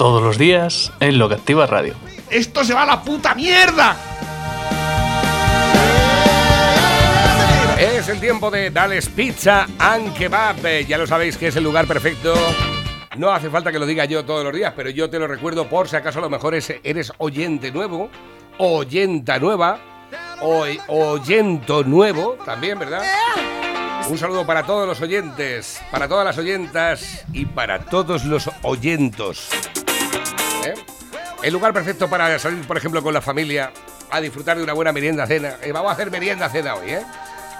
Todos los días en Lo que Activa Radio. ¡Esto se va a la puta mierda! Es el tiempo de Dales Pizza and Kebab. Eh, Ya lo sabéis que es el lugar perfecto. No hace falta que lo diga yo todos los días, pero yo te lo recuerdo por si acaso a lo mejor es- eres oyente nuevo, oyenta nueva, o, oyento nuevo también, ¿verdad? Un saludo para todos los oyentes, para todas las oyentas y para todos los oyentos. El lugar perfecto para salir, por ejemplo, con la familia a disfrutar de una buena merienda cena. Eh, vamos a hacer merienda cena hoy, ¿eh?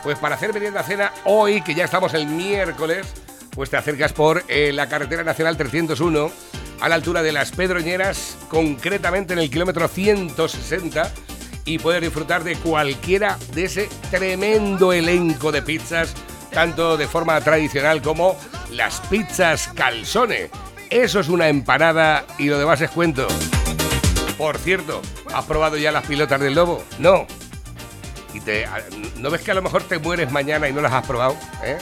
Pues para hacer merienda cena hoy, que ya estamos el miércoles, pues te acercas por eh, la carretera nacional 301 a la altura de las Pedroñeras, concretamente en el kilómetro 160 y puedes disfrutar de cualquiera de ese tremendo elenco de pizzas, tanto de forma tradicional como las pizzas calzone. Eso es una empanada y lo demás es cuento. Por cierto, ¿has probado ya las pilotas del lobo? No. Y te, ¿No ves que a lo mejor te mueres mañana y no las has probado? ¿eh?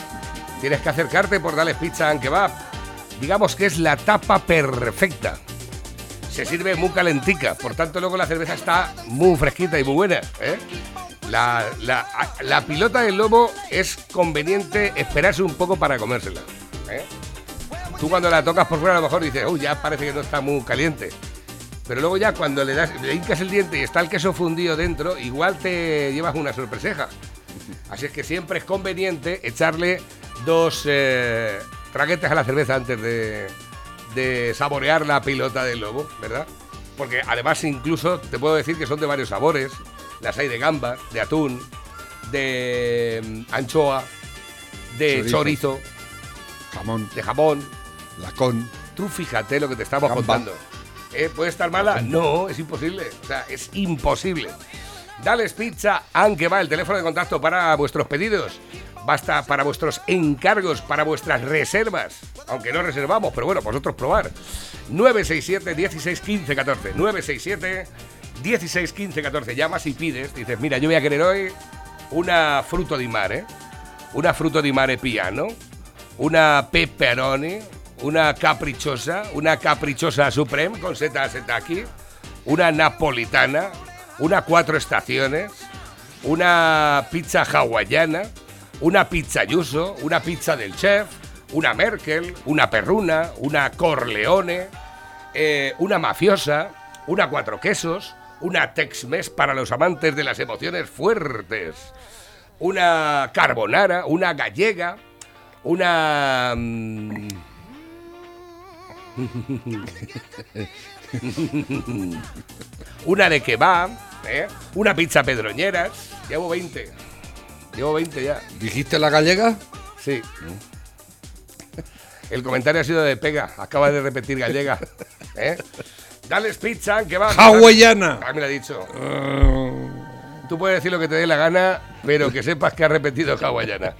Tienes que acercarte por darles pizza and kebab. Digamos que es la tapa perfecta. Se sirve muy calentica, por tanto luego la cerveza está muy fresquita y muy buena. ¿eh? La, la- la pilota del lobo es conveniente esperarse un poco para comérsela. ¿eh? Tú cuando la tocas por fuera a lo mejor dices, uy, ya parece que no está muy caliente. Pero luego ya cuando le das, le hincas el diente y está el queso fundido dentro, igual te llevas una sorpreseja. Así es que siempre es conveniente echarle dos eh, traguetes a la cerveza antes de, de saborear la pilota del lobo, ¿verdad? Porque además incluso te puedo decir que son de varios sabores. Las hay de gamba, de atún, de mm, anchoa, de Chorizo. chorizo, Jamón, de jamón. lacón. Tú fíjate lo que te estamos Gamba. contando. ¿Eh? ¿Puede estar mala? No, es imposible. O sea, es imposible. Dales Pizza, aunque va el teléfono de contacto para vuestros pedidos. Basta para vuestros encargos, para vuestras reservas. Aunque no reservamos, pero bueno, vosotros probar. 967 16 15 14. 967 16 15 14. Llamas y pides. Dices, mira, yo voy a querer hoy una fruto di mare. Una fruto di mare piano una pepperoni, una caprichosa, una caprichosa supreme con seta setaki, una napolitana, una cuatro estaciones, una pizza hawaiana, una pizza yuso, una pizza del chef, una Merkel, una perruna, una corleone, eh, una mafiosa, una cuatro quesos, una Tex-Mex para los amantes de las emociones fuertes, una carbonara, una gallega, una... mm, una de kebab, ¿eh? una pizza pedroñeras. Llevo 20. Llevo 20 ya. ¿Dijiste la gallega? Sí. El comentario ha sido de pega. Acaba de repetir gallega. ¿eh? Dales pizza, kebab. Hawaiana. Ah, me lo ha dicho. Tú puedes decir lo que te dé la gana, pero que sepas que has repetido hawaiana.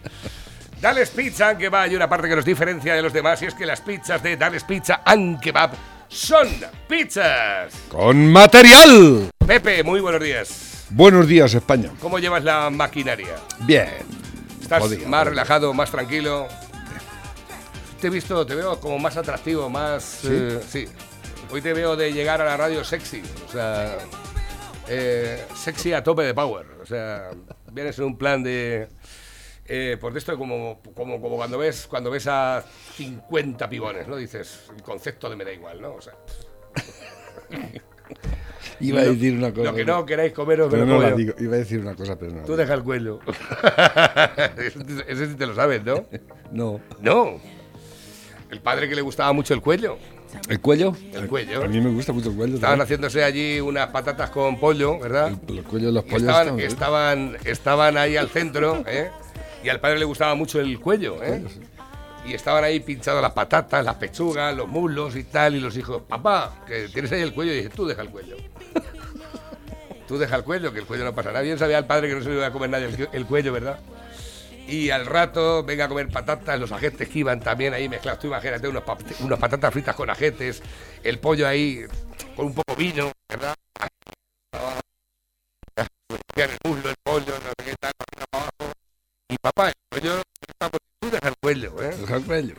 Dales Pizza and Kebab hay una parte que nos diferencia de los demás y es que las pizzas de Dales Pizza and Kebab son pizzas. Con material. Pepe, muy buenos días. Buenos días, España. ¿Cómo llevas la maquinaria? Bien. ¿Estás más relajado, más tranquilo? Te he visto, te veo como más atractivo, más... eh, sí. Hoy te veo de llegar a la radio sexy, o sea... eh, sexy a tope de power, o sea, vienes en un plan de... Eh, por esto como, como, como cuando ves cuando ves a 50 pibones, ¿no? Dices, el concepto de me da igual, ¿no? O sea, Iba a lo- decir una cosa. lo que no queráis comeros, pero me lo no la digo. Iba a decir una cosa, pero no. Tú deja el cuello. ese, sí te lo sabes, ¿no? No. No. El padre que le gustaba mucho el cuello. ¿El cuello? El cuello. A mí me gusta mucho el cuello. Estaban haciéndose allí unas patatas con pollo, ¿verdad? El, el cuello de los pollos. estaban, bien. estaban, estaban ahí al centro, ¿eh? Y al padre le gustaba mucho el cuello, ¿eh? y estaban ahí pinchadas las patatas, las pechugas, los muslos y tal, y los hijos, papá, que tienes ahí el cuello, y dije, tú deja el cuello. tú deja el cuello, que el cuello no pasa nada. Bien sabía el padre que no se le iba a comer nadie el, cu- el cuello, ¿verdad? Y al rato venga a comer patatas, los ajetes que iban también ahí mezclados. Tú imagínate unos, unos patatas fritas con ajetes, el pollo ahí con un poco vino, ¿verdad? el muslo, el pollo, no sé qué tal, papá, el cuello, está por- tú deja el cuello, ¿eh? Deja el cuello.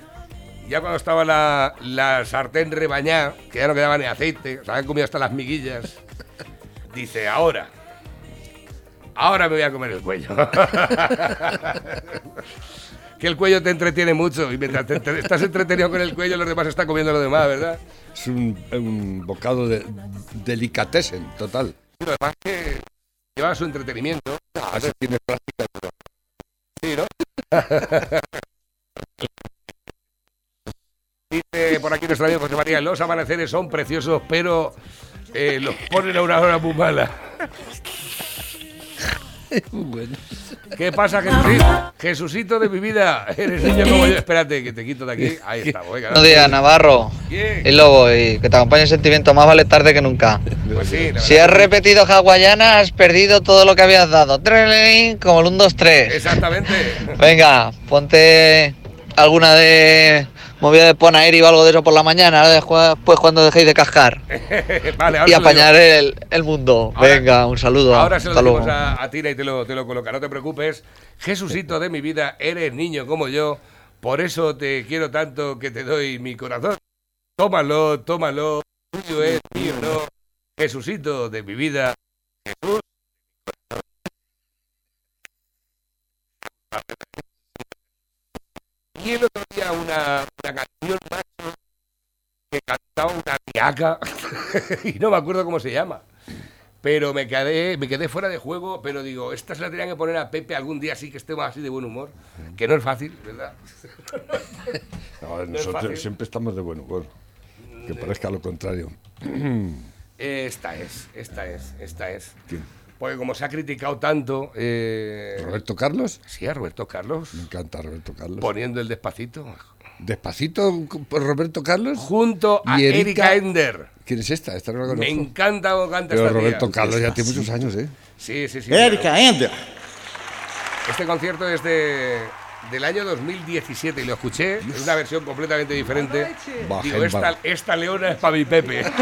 Ya cuando estaba la, la sartén rebañada, que ya no quedaba ni aceite, se habían comido hasta las miguillas, dice, ahora, ahora me voy a comer el cuello. que el cuello te entretiene mucho y mientras te entre- estás entretenido con el cuello, los demás están comiendo lo demás, ¿verdad? Es un, un bocado de delicatessen total. Y lo demás que lleva su entretenimiento. Ah, si tienes práctica. Sí, ¿no? Dice por aquí nuestro amigo José María, los amaneceres son preciosos, pero eh, los ponen a una hora muy mala. Bueno. ¿Qué pasa, Jesucito? Jesucito de mi vida, eres niño como yo. Espérate, que te quito de aquí. Ahí estamos. venga, Buenos días, Navarro. Bien. Y Lobo, y que te acompañe el sentimiento, más vale tarde que nunca. Pues sí, la Si has repetido hawaiana, has perdido todo lo que habías dado. Trelelín, Como el 1, 2, que- 3. Exactamente. Venga, ponte alguna de movida de Ponaeri o algo de eso por la mañana, después cuando dejéis de cascar. vale, ahora Y apañar el, el mundo. Ahora- Venga, un saludo. Ahora se lo decimos a, a Tina y te lo, te lo coloca, no te preocupes. Jesucito de mi vida, eres niño como yo, por eso te quiero tanto que te doy mi corazón. Tómalo, tómalo, tuyo es, mío no. Jesucito de mi vida, Jesús. Y el otro día una, una canción, macho, que cantaba una tiaca, y no me acuerdo cómo se llama. Pero me quedé, me quedé fuera de juego, pero digo, esta se la tenían que poner a Pepe algún día así que estemos así de buen humor, que no es fácil, ¿verdad? No, nosotros siempre estamos de buen humor. Que parezca lo contrario. Esta es, esta es, esta es. ¿Quién? Porque como se ha criticado tanto, eh, ¿Roberto Carlos? sí, a Roberto Carlos, Me encanta Roberto Carlos. poniendo el despacito, Despacito por Roberto Carlos. junto a Erika, Erika- Ender. ¿Quién es esta? Esta no la Me encanta cómo canta Pero esta tía. Roberto Carlos ya tiene muchos años, ¿eh? Sí, sí, sí. Erika Ender. Este concierto es de, del año 2017 y lo escuché en una versión completamente diferente. Digo, esta leona es para mi Pepe.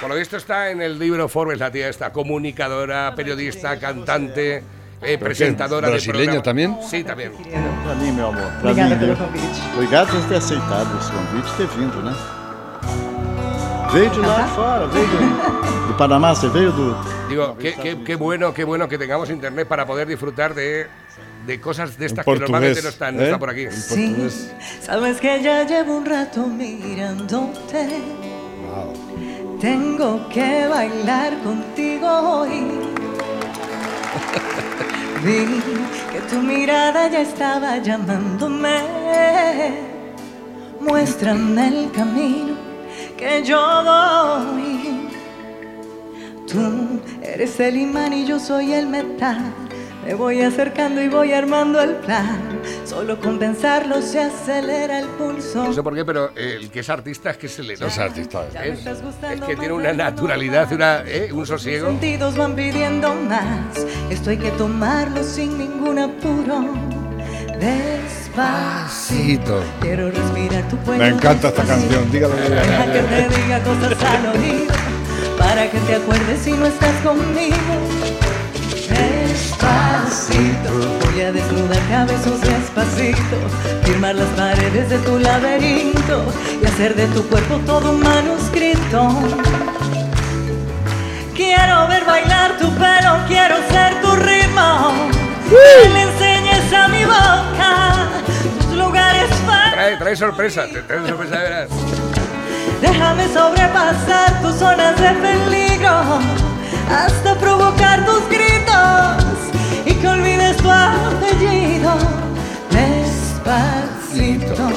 Por lo visto está en el libro Forbes, la tía esta, comunicadora, periodista, cantante, eh, presentadora de brasileña también? Sí, también. Pra mim, meu amor. Pra Obrigada mim, pelo convite. Obrigado por ter aceitado esse convite ter vindo, né? Veio de lá de fora, veio do, do Panamá, você veio do. Digo, qué, qué- qué bueno, qué bueno que tengamos internet para poder disfrutar de, de cosas de estas que normalmente no están, no ¿eh? están por aquí. En Sí, portugués. sabes que ya llevo un rato mirándote. Wow. Tengo que bailar contigo hoy. Vi que tu mirada ya estaba llamándome. Muéstrame el camino que yo voy. Tú eres el imán y yo soy el metal. Me voy acercando y voy armando el plan. Solo con pensarlo se acelera el pulso. No sé por qué, pero eh, el que es artista es que se le Es nota. artista. Es, estás es gustando que tiene una naturalidad, una, eh, un sosiego. sentidos van pidiendo más. Esto hay que tomarlo sin ningún apuro. Despacito. Quiero respirar tu cuello. Me encanta esta canción, dígalo. Deja que te diga cosas al oído. Para que te acuerdes si no estás conmigo. Despacito. Voy a desnudar cabezos despacito. Firmar las paredes de tu laberinto. Y hacer de tu cuerpo todo un manuscrito. Quiero ver bailar tu pelo, quiero ser tu ritmo. Que le enseñes a mi boca tus lugares fa- Trae, trae sorpresa, te trae sorpresa, verás. Déjame sobrepasar tus zonas de peligro hasta provocar tus gritos y que olvides tu apellido despacito.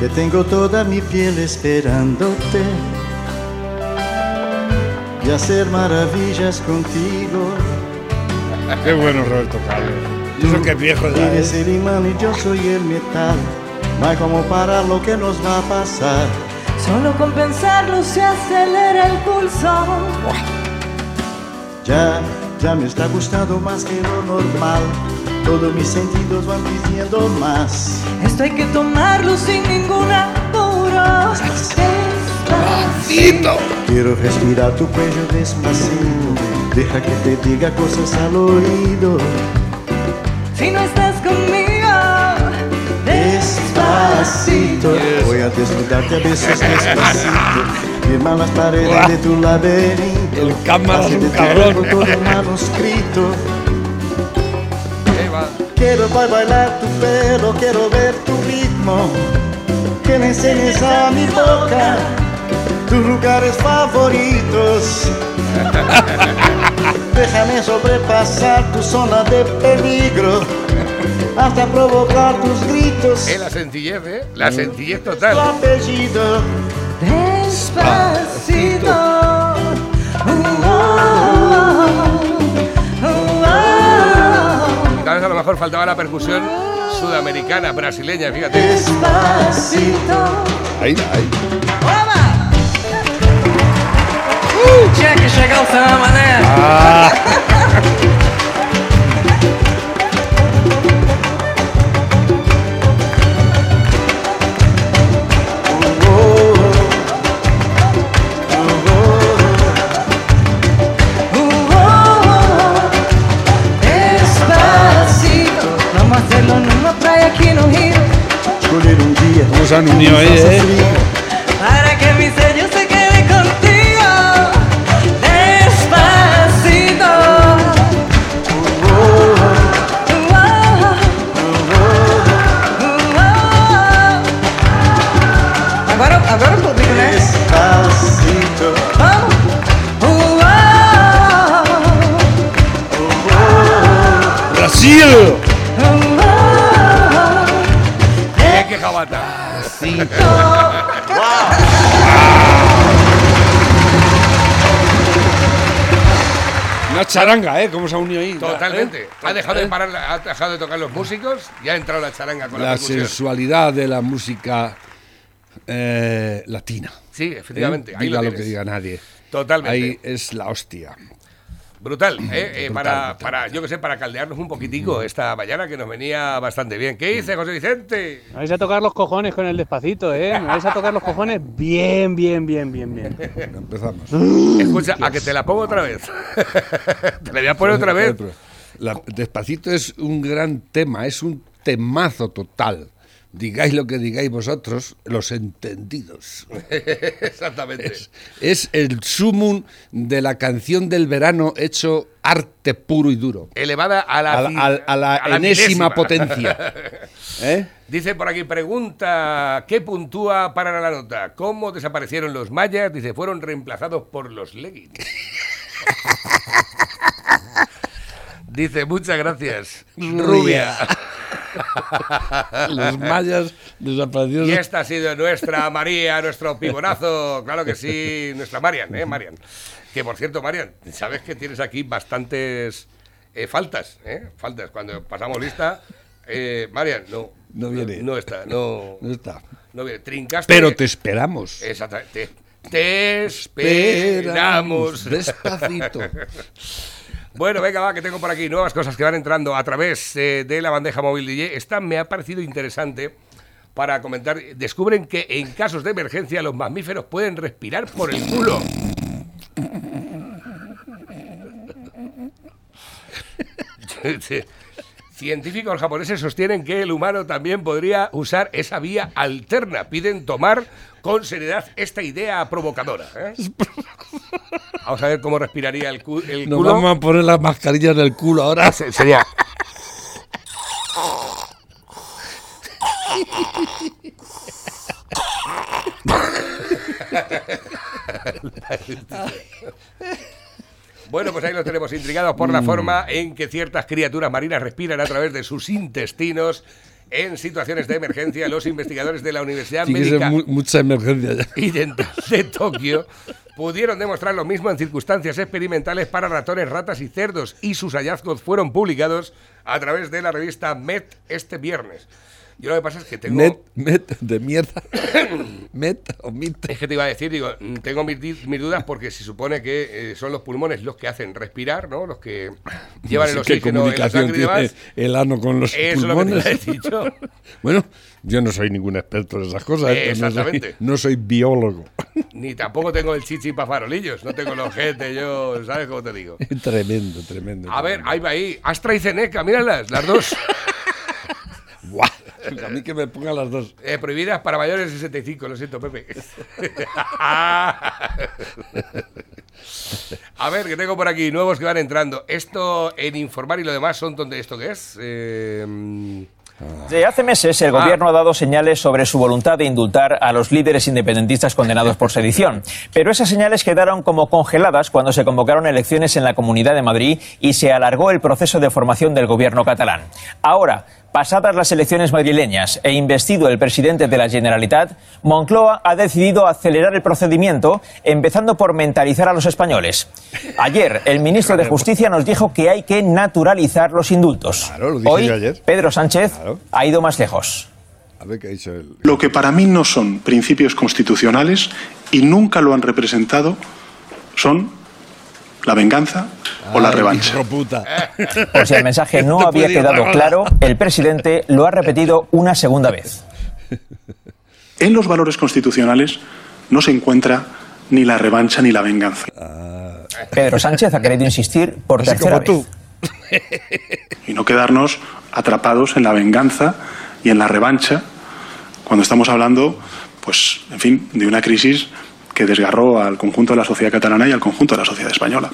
Que tengo toda mi piel esperándote y hacer maravillas contigo. Qué bueno, Roberto Carlos. Eso que viejo ya, Eres el imán y yo soy el metal. No hay como parar lo que nos va a pasar. Solo con pensarlo se acelera el pulso. Ya, ya me está gustando más que lo normal. Todos mis sentidos van pidiendo más. Esto hay que tomarlo sin ningún apuro. Despacito. Quiero respirar tu cuello despacito. Deja que te diga cosas al oído. Si no estás conmigo, Despacito. Voy a desnudarte a besos despacito. Firma las paredes de tu laberinto. El cámara es un cabrón. todo el manuscrito. Quiero ba- bailar tu pelo, quiero ver tu ritmo. Que me enseñes a mi boca tus lugares favoritos. Déjame sobrepasar tu zona de peligro hasta provocar tus gritos. Es la sencillez, ¿eh? La sencillez Tu total. apellido. despacito. Tal vez a lo mejor faltaba la percusión sudamericana, brasileña, fíjate. Despacito. Ahí, ahí. Tinha que chegar o samba, né? Uh, oh, Despacito. Vamos a hacerlo en una playa aquí no Rio. Escolher um dia. ¿Cómo se han unido ahí, faça ¡Qué que jabata! Una charanga, ¿eh? ¿Cómo se ha unido ahí? Totalmente. ¿Eh? Ha dejado de parar, ha dejado de tocar los músicos y ha entrado la charanga con la, La sensualidad de la música eh, latina. Sí, efectivamente. ¿eh? Ahí Diga lo lo, que diga nadie. Totalmente. Ahí es la hostia. Brutal, ¿eh? Eh, para, Brutal, brutal. para, yo que sé, para caldearnos un poquitico esta mañana que nos venía bastante bien. ¿Qué dice José Vicente? Me vais a tocar los cojones con el despacito, ¿eh? Me vais a tocar los cojones bien, bien, bien, bien, bien. Empezamos. Escucha, a que te la pongo otra vez. te la voy a poner otra vez. La- Despacito es un gran tema, es un temazo total. Digáis lo que digáis vosotros, los entendidos. Exactamente. Es, es el sumum de la canción del verano hecho arte puro y duro. Elevada a la, A, la- a- a la a la enésima milésima. potencia. ¿Eh? Dice por aquí, pregunta, ¿qué puntúa para la nota? ¿Cómo desaparecieron los mayas? Dice, fueron reemplazados por los leggings. Dice, muchas gracias. Rubia. Los mayas desaparecieron. Y esta ha sido nuestra María, nuestro pibonazo. Claro que sí, nuestra Marian, ¿eh, Marian? Que por cierto, Marian, sabes que tienes aquí bastantes eh, faltas, ¿eh? Faltas. Cuando pasamos lista, eh, Marian, no. No viene. No, está, no. No está. No viene. Trincaste. Pero te esperamos. Exactamente. Te esperamos. Despacito. Bueno, venga, va, que tengo por aquí nuevas cosas que van entrando a través eh, de la bandeja móvil DJ. Esta me ha parecido interesante para comentar. Descubren que en casos de emergencia los mamíferos pueden respirar por el culo. Científicos japoneses sostienen que el humano también podría usar esa vía alterna. Piden tomar con seriedad esta idea provocadora. ¿eh? Vamos a ver cómo respiraría el, cu- el Nos culo. vamos a poner las mascarillas en el culo ahora. Se- Sería. Bueno, pues ahí los tenemos intrigados por la forma en que ciertas criaturas marinas respiran a través de sus intestinos En situaciones de emergencia, los investigadores de la Universidad Médica mu- mucha emergencia ya. y Dental de Tokio pudieron demostrar lo mismo en circunstancias experimentales para ratones, ratas y cerdos y sus hallazgos fueron publicados a través de la revista Met este viernes. Yo lo que pasa es que tengo... Met, met, de mierda. met o mit. Es que te iba a decir, digo, tengo mis, mis dudas porque se supone que eh, son los pulmones los que hacen respirar, ¿no? Los que llevan el No sé ¿Qué oxígeno en la sangre y demás. el ano con los Eso es lo que te pulmones? yo. bueno, yo no soy ningún experto en esas cosas. ¿eh? No soy- Exactamente. No soy, biólogo. Ni tampoco tengo el chichi para farolillos, no tengo el ojete, yo, ¿sabes cómo te digo? tremendo, tremendo. A ver, ahí va ahí. Astra y Zeneca, míralas, las dos. Guau, A mí que me pongan las dos. Eh, prohibidas para mayores de 65, lo siento, Pepe. A ver, que tengo por aquí nuevos que van entrando. Esto en informar y lo demás son donde esto qué es. Eh, Desde hace meses el Ah. gobierno ha dado señales sobre su voluntad de indultar a los líderes independentistas condenados por sedición. Pero esas señales quedaron como congeladas cuando se convocaron elecciones en la Comunidad de Madrid y se alargó el proceso de formación del gobierno catalán. Ahora, pasadas las elecciones madrileñas e investido el presidente de la Generalitat, Moncloa ha decidido acelerar el procedimiento, empezando por mentalizar a los españoles. Ayer, el ministro de Justicia nos dijo que hay que naturalizar los indultos. Claro, lo dije Hoy, yo ayer. Pedro Sánchez Claro. ha ido más lejos. A ver qué ha dicho él. Lo que para mí no son principios constitucionales y nunca lo han representado son la venganza o la revancha. hijo puta. Por si el mensaje no había quedado claro, el presidente lo ha repetido una segunda vez. En los valores constitucionales no se encuentra ni la revancha ni la venganza. Pedro Sánchez ha querido insistir por Así tercera como vez. tú. Y no quedarnos atrapados en la venganza y en la revancha cuando estamos hablando, pues, en fin, de una crisis que desgarró al conjunto de la sociedad catalana y al conjunto de la sociedad española.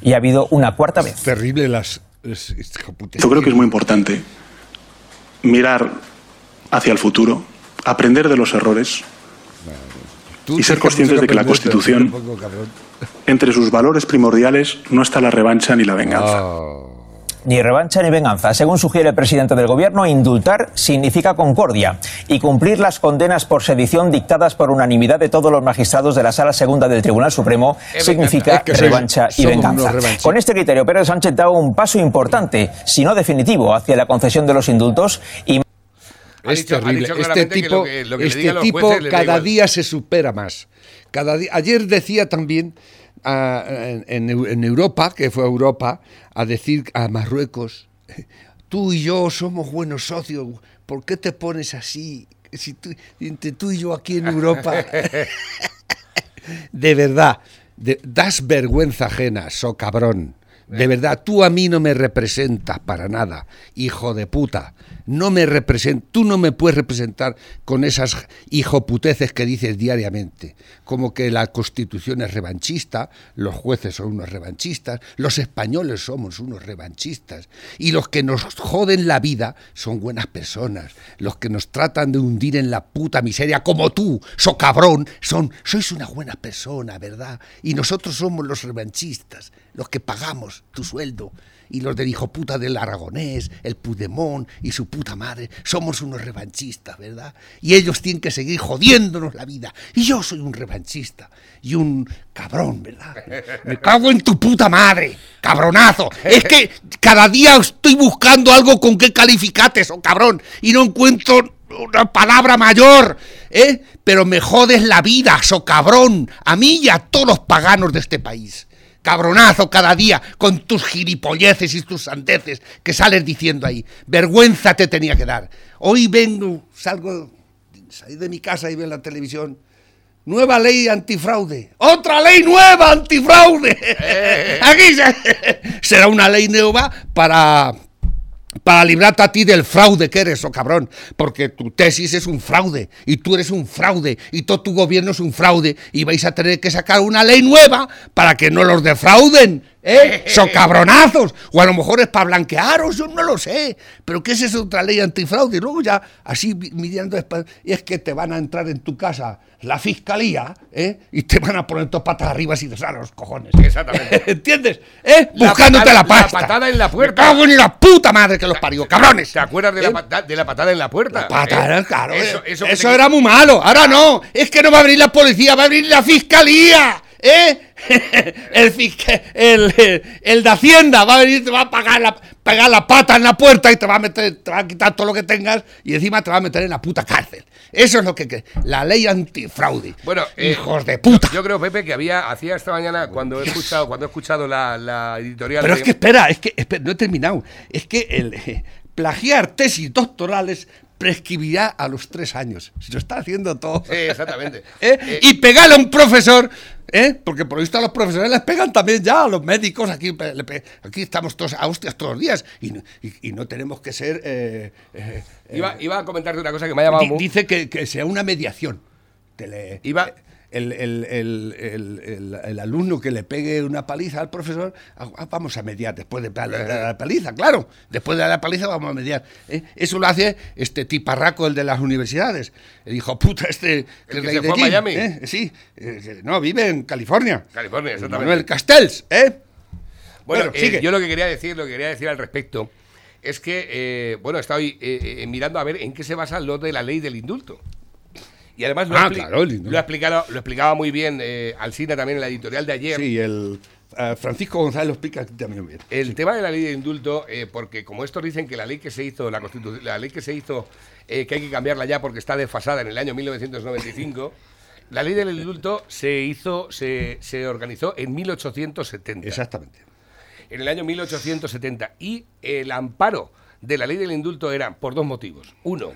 Y ha habido una cuarta vez. Terrible las. es- hijo puta. Yo creo que es muy importante mirar hacia el futuro, aprender de los errores, y ser conscientes de que la Constitución- entre sus valores primordiales no está la revancha ni la venganza. Ni revancha ni venganza. Según sugiere el presidente del gobierno, indultar significa concordia y cumplir las condenas por sedición dictadas por unanimidad de todos los magistrados de la Sala Segunda del Tribunal Supremo Es significa. Es que revancha y venganza. unos revanchistas. Con este criterio, Pedro Sánchez da un paso importante, si no definitivo, hacia la concesión de los indultos y Es dicho- terrible. Este que tipo, lo que- lo que le este tipo jueces cada día se supera más. Cada día, ayer decía también en, en Eu- en Europa, que fue a Europa, a decir a Marruecos, tú y yo somos buenos socios, ¿por qué te pones así? Si tú, entre tú y yo aquí en Europa... de verdad, de- das vergüenza ajena, so cabrón. De verdad, tú a mí no me representas para nada, hijo de puta. No me represent, tú no me puedes representar con esas hijoputeces que dices diariamente, como que la Constitución es revanchista, los jueces son unos revanchistas, los españoles somos unos revanchistas y los que nos joden la vida son buenas personas, los que nos tratan de hundir en la puta miseria como tú, so cabrón, son sois una buena persona, ¿verdad? Y nosotros somos los revanchistas, los que pagamos tu sueldo y los del hijo puta del Aragonés, el Puigdemont y su puta madre, somos unos revanchistas, ¿verdad? Y ellos tienen que seguir jodiéndonos la vida. Y yo soy un revanchista y un cabrón, ¿verdad? Me cago en tu puta madre, cabronazo. Es que cada día estoy buscando algo con qué calificarte, oh cabrón, y no encuentro una palabra mayor, ¿eh? Pero me jodes la vida, so cabrón, a mí y a todos los paganos de este país cabronazo cada día con tus gilipolleces y tus sandeces que sales diciendo ahí. Vergüenza te tenía que dar. Hoy vengo, salgo, salí de mi casa y veo en la televisión. Nueva ley antifraude. Otra ley nueva antifraude. Aquí se- será una ley nueva para para librarte a ti del fraude que eres, oh cabrón, porque tu tesis es un fraude y tú eres un fraude y todo tu gobierno es un fraude y vais a tener que sacar una ley nueva para que no los defrauden, ¿Eh? Son cabronazos. O a lo mejor es para blanquearos, yo no lo sé. Pero ¿qué es esa otra ley antifraude? Y luego ya, así mi- mirando, espa- y es que te van a entrar en tu casa la fiscalía, ¿eh? Y te van a poner dos patas arriba y te salen los cojones. Exactamente. ¿Entiendes? ¿Eh? La Buscándote patada- la pasta. La patada en la puerta. Me cago en la puta madre que los parió, cabrones. ¿Te acuerdas de, ¿Eh? la, de la patada en la puerta? La patada, ¿Eh? claro. Eso, eh, eso eso, te- era muy malo. Ahora no. Es que no va a abrir la policía, va a abrir la fiscalía. ¿Eh? el, el, el, de Hacienda va a venir, te va a pagar la, pegar la pata en la puerta y te va a meter, te va a quitar todo lo que tengas y encima te va a meter en la puta cárcel. Eso es lo que, la ley antifraude. Bueno, eh, hijos de puta. Yo creo, Pepe, que había, hacía esta mañana cuando he escuchado, cuando he escuchado la, la editorial. Pero de- es que espera, es que espera, no he terminado. Es que el eh, plagiar tesis doctorales prescribirá a los tres años. Si lo está haciendo todo. Sí, exactamente. ¿Eh? Eh, y pegarle a un profesor, ¿eh? porque por lo visto a los profesores les pegan también ya, a los médicos, aquí, aquí estamos todos a hostias todos los días y, no- y- y no tenemos que ser... eh, eh, iba, iba a comentarte una cosa que me ha llamado dice que, que sea una mediación. Te le- Iba- el, el- el- el- alumno que le pegue una paliza al profesor, ah, ah, vamos a mediar después de la, paliza, claro. Después de la paliza vamos a mediar. ¿eh? Eso lo hace este tiparraco, el de las universidades. El hijo puta este... Que de se fue a Miami. ¿eh? Sí, eh, que- no, vive en California. California, exactamente. Manuel Castells, ¿eh? Bueno, Bueno, eh, yo lo que quería decir, lo que quería decir al respecto, es que, eh, bueno, estoy mirando a ver en qué se basa lo de la ley del indulto. Y además lo, Ah, claro, lo, ha explicado, lo explicaba muy bien eh, Alsina también en la editorial de ayer. Sí, el eh, Francisco González lo explica también bien. El tema de la ley de indulto, eh, porque como estos dicen que la ley que se hizo, la constitución, la ley que se hizo, eh, que hay que cambiarla ya porque está desfasada en el año 1995, la ley del indulto se hizo, se, se organizó en 1870. Exactamente. En el año 1870. Y el amparo de la ley del indulto era por dos motivos. Uno,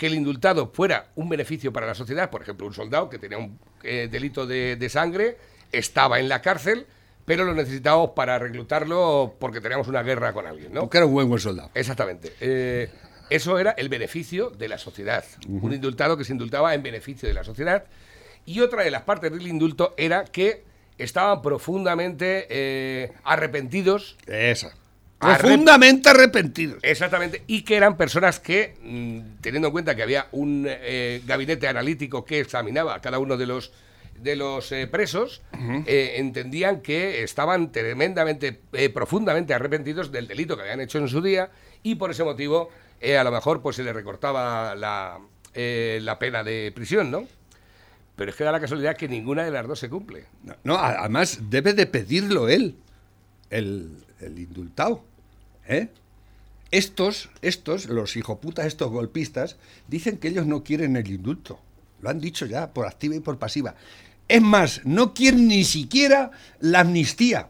que el indultado fuera un beneficio para la sociedad, por ejemplo, un soldado que tenía un eh, delito de, de sangre, estaba en la cárcel, pero lo necesitábamos para reclutarlo porque teníamos una guerra con alguien, ¿no? Porque era un buen buen soldado. Exactamente. Eh, eso era el beneficio de la sociedad. Un indultado que se indultaba en beneficio de la sociedad. Y otra de las partes del indulto era que estaban profundamente eh, arrepentidos. Esa. Arrep- Profundamente arrepentidos. Exactamente. Y que eran personas que, mm, teniendo en cuenta que había un eh, gabinete analítico que examinaba a cada uno de los de los eh, presos, eh, entendían que estaban tremendamente, eh, profundamente arrepentidos del delito que habían hecho en su día y por ese motivo a lo mejor pues se les recortaba la, la pena de prisión, ¿no? Pero es que da la casualidad que ninguna de las dos se cumple. No, no, además debe de pedirlo él, el, el indultado. ¿Eh? Estos, estos, los hijoputas, estos golpistas, dicen que ellos no quieren el indulto. Lo han dicho ya, por activa y por pasiva. Es más, no quieren ni siquiera la amnistía.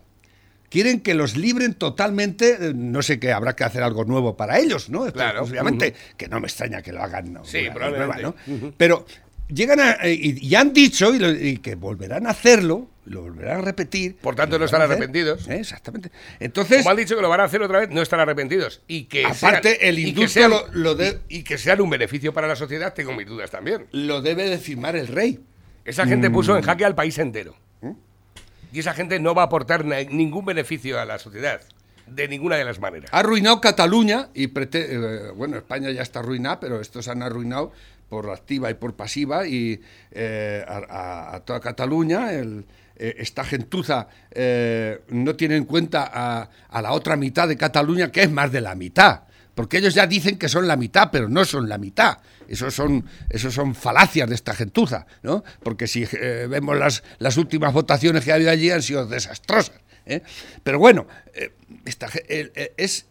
Quieren que los libren totalmente, eh, no sé qué, habrá que hacer algo nuevo para ellos, ¿no? Claro. Obviamente, que no me extraña que lo hagan. ¿no? Sí, probablemente. nueva, ¿no? Pero llegan a, eh, y, y han dicho y, lo- y que volverán a hacerlo, lo volverán a repetir. Por tanto, no están arrepentidos. Eh, Exactamente. Entonces, Como han dicho que lo van a hacer otra vez, no están arrepentidos. Y que Aparte, sean- el y que sean- lo- lo de- y que sean un beneficio para la sociedad, tengo mis dudas también. lo debe de firmar el rey. Esa gente Mm. puso en jaque al país entero. ¿Mm? Y esa gente no va a aportar ningún beneficio a la sociedad, de ninguna de las maneras. Ha arruinado Cataluña y prete- eh, bueno, España ya está arruinada, pero estos han arruinado por activa y por pasiva y eh, a, toda Cataluña. eh, esta gentuza eh, no tiene en cuenta a, a la otra mitad de Cataluña, que es más de la mitad. Porque ellos ya dicen que son la mitad, pero no son la mitad. Esos son, esos son falacias de esta gentuza, ¿no? Porque si vemos las, las últimas votaciones que ha habido allí han sido desastrosas. Pero bueno, esta es,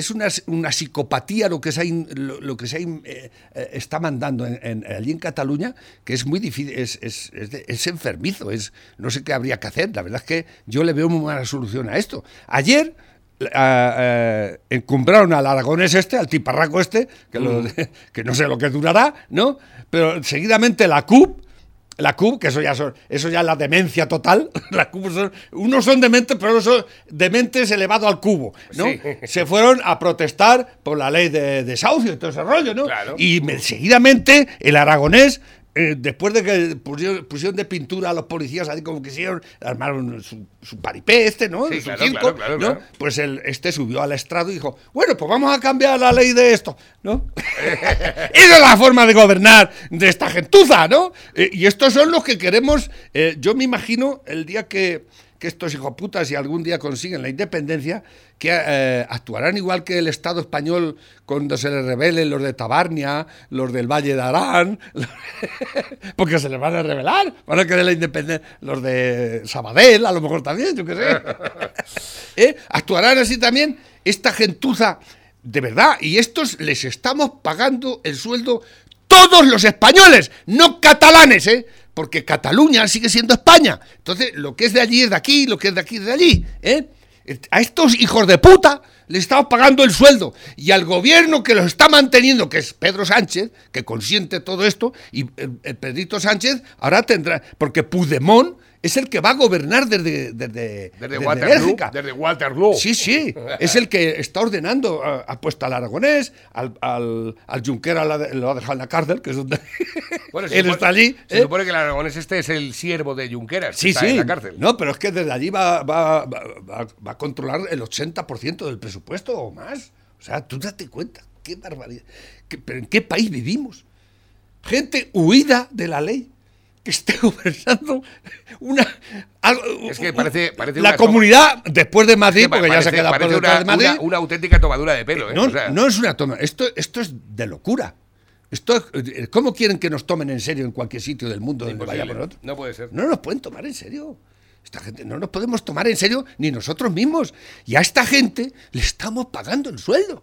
es una, una psicopatía lo que se, lo, lo que se eh, eh, está mandando en, en- allí en Cataluña, que es muy difícil, es, es, es enfermizo, es, no sé qué habría que hacer. La verdad es que yo le veo muy mala solución a esto. Ayer eh, encumbraron al aragonés este, al tiparraco este, que, lo- que no sé lo que durará, ¿no? Pero seguidamente la CUP, la CUP, que eso ya son, eso ya es la demencia total, la CUP son- unos son dementes, pero otros son dementes elevado al cubo, ¿no? Sí. Se fueron a protestar por la ley de desahucio y todo ese rollo, ¿no? Claro. Y me- seguidamente el aragonés eh, después de que pusieron, pusieron de pintura a los policías, así como quisieron, armaron su, su paripé este, ¿no? Sí, su claro, circo, claro, claro. Pues el, este subió al estrado y dijo, bueno, pues vamos a cambiar la ley de esto, ¿no? Esa es la forma de gobernar de esta gentuza, ¿no? Eh, y estos son los que queremos, eh, yo me imagino el día que, que estos hijoputas, si algún día consiguen la independencia, que eh, actuarán igual que el Estado español cuando se les rebelen los de Tabarnia, los del Valle de Arán, porque se les van a rebelar, van a querer la independencia, los de Sabadell, a lo mejor también, yo qué sé. ¿Eh? Actuarán así también esta gentuza, de verdad, y estos les estamos pagando el sueldo todos los españoles, no catalanes, ¿eh? Porque Cataluña sigue siendo España. Entonces, lo que es de allí es de aquí, lo que es de aquí es de allí, ¿eh? A estos hijos de puta les estamos pagando el sueldo. Y al gobierno que los está manteniendo, que es Pedro Sánchez, que consiente todo esto, y el, el Pedrito Sánchez ahora tendrá. Porque Puigdemont es el que va a gobernar desde, desde, Desde Waterloo. Bélgica. Desde Waterloo. Sí, sí, es el que está ordenando, ha, ha puesto al aragonés, al, al, al Junquera lo ha de- lo ha dejado en la cárcel, que es donde Bueno, él supone- está allí. Se ¿eh? supone que el aragonés este es el siervo de Junqueras, que Sí, está sí. en la cárcel. No, pero es que desde allí va, va, va, va- va a controlar el 80% del presupuesto o más. O sea, tú date cuenta, qué barbaridad. ¿Qué- ¿Pero en qué país vivimos? Gente huida de la ley que esté gobernando una algo- Es que parece- parece la una- comunidad después de Madrid Es que porque ya se queda por detrás una, de Madrid una- una auténtica tomadura de pelo. ¿eh? no, O sea, no es una toma esto esto es de locura esto es- cómo quieren que nos tomen en serio en cualquier sitio del mundo donde imposible. vayamos nosotros No puede ser. no nos pueden tomar en serio. Esta gente no nos podemos tomar en serio ni nosotros mismos. Y a esta gente le estamos pagando el sueldo.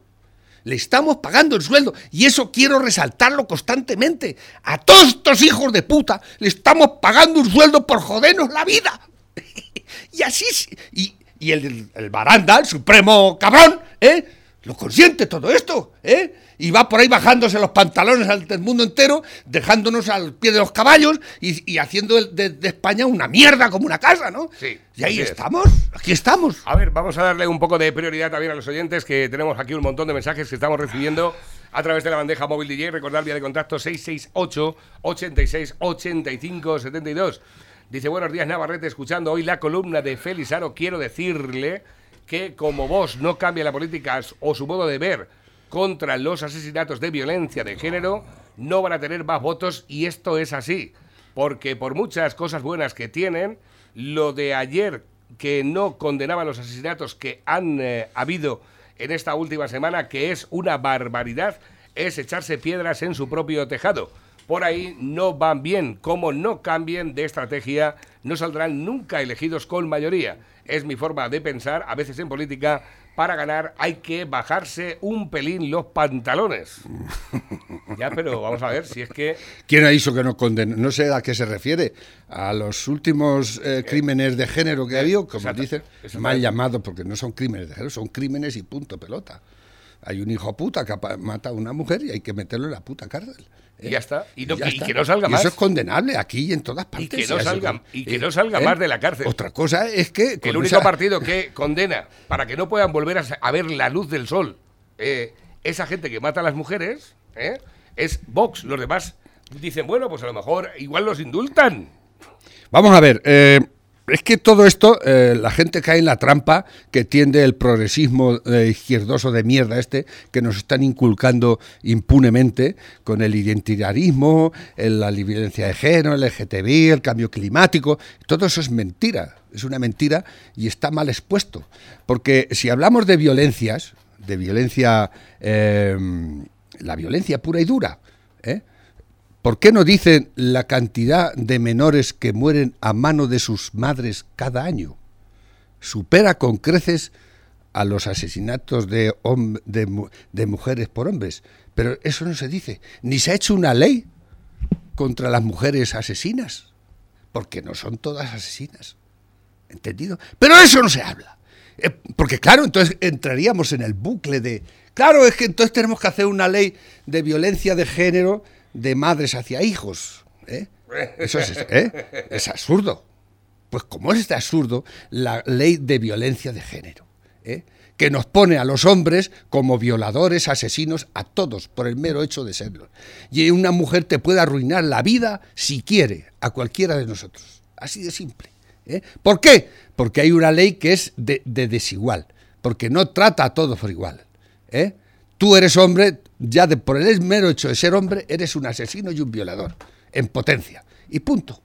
Le estamos pagando el sueldo. Y eso quiero resaltarlo constantemente. A todos estos hijos de puta le estamos pagando un sueldo por jodernos la vida. y así. Y, y el, el baranda, el supremo cabrón, ¿eh? Lo consiente todo esto, ¿eh? Y va por ahí bajándose los pantalones al del mundo entero, dejándonos al pie de los caballos y, y haciendo de, de España una mierda como una casa, ¿no? Sí, Y ahí es. estamos, aquí estamos. A ver, vamos a darle un poco de prioridad también a los oyentes, que tenemos aquí un montón de mensajes que estamos recibiendo a través de la bandeja móvil DJ. Recordar vía de contacto 668 86 85 72. Dice, buenos días Navarrete, escuchando hoy la columna de Felizaro, quiero decirle que como vos no cambia la política o su modo de ver contra los asesinatos de violencia de género, no van a tener más votos y esto es así. Porque por muchas cosas buenas que tienen, lo de ayer que no condenaba los asesinatos que han eh, habido en esta última semana, que es una barbaridad, es echarse piedras en su propio tejado. Por ahí no van bien. Como no cambien de estrategia, no saldrán nunca elegidos con mayoría. Es mi forma de pensar. A veces en política, para ganar hay que bajarse un pelín los pantalones. Ya, pero vamos a ver si es que... ¿Quién ha dicho que no condena? No sé a qué se refiere. A los últimos eh, crímenes de género que ha habido, como Exacto, dicen, mal llamado, porque no son crímenes de género, son crímenes y punto pelota. Hay un hijo puta que mata a una mujer y hay que meterlo en la puta cárcel. ¿Eh? Y ya está. Y, no- ya y está. que no salga Y más. Eso es condenable aquí y en todas partes. que no salga- con- y que no salga más de la cárcel. Otra cosa es que. El único esa- partido que condena para que no puedan volver a, ver la luz del sol eh, esa gente que mata a las mujeres eh, es Vox. Los demás dicen, bueno, pues a lo mejor igual los indultan. Vamos a ver, eh, es que todo esto, eh, la gente cae en la trampa que tiende el progresismo eh, izquierdoso de mierda este, que nos están inculcando impunemente con el identitarismo, la violencia de género, el LGTBI, el cambio climático. Todo eso es mentira, es una mentira y está mal expuesto. Porque si hablamos de violencias, de violencia, eh, la violencia pura y dura, ¿eh? ¿Por qué no dicen la cantidad de menores que mueren a mano de sus madres cada año? Supera con creces a los asesinatos de, mujeres por hombres. Pero eso no se dice. Ni se ha hecho una ley contra las mujeres asesinas. Porque no son todas asesinas. ¿Entendido? Pero eso no se habla. Eh, porque claro, entonces entraríamos en el bucle de... Claro, es que entonces tenemos que hacer una ley de violencia de género de madres hacia hijos. ¿eh? Eso es, ¿eh? es absurdo. Pues como es de absurdo la ley de violencia de género, ¿eh? que nos pone a los hombres como violadores, asesinos, a todos, por el mero hecho de serlo. Y una mujer te puede arruinar la vida si quiere, a cualquiera de nosotros. Así de simple. ¿eh? ¿Por qué? Porque hay una ley que es de, de desigual, porque no trata a todos por igual. ¿eh? Tú eres hombre, ya de, por el mero hecho de ser hombre, eres un asesino y un violador, en potencia. Y punto.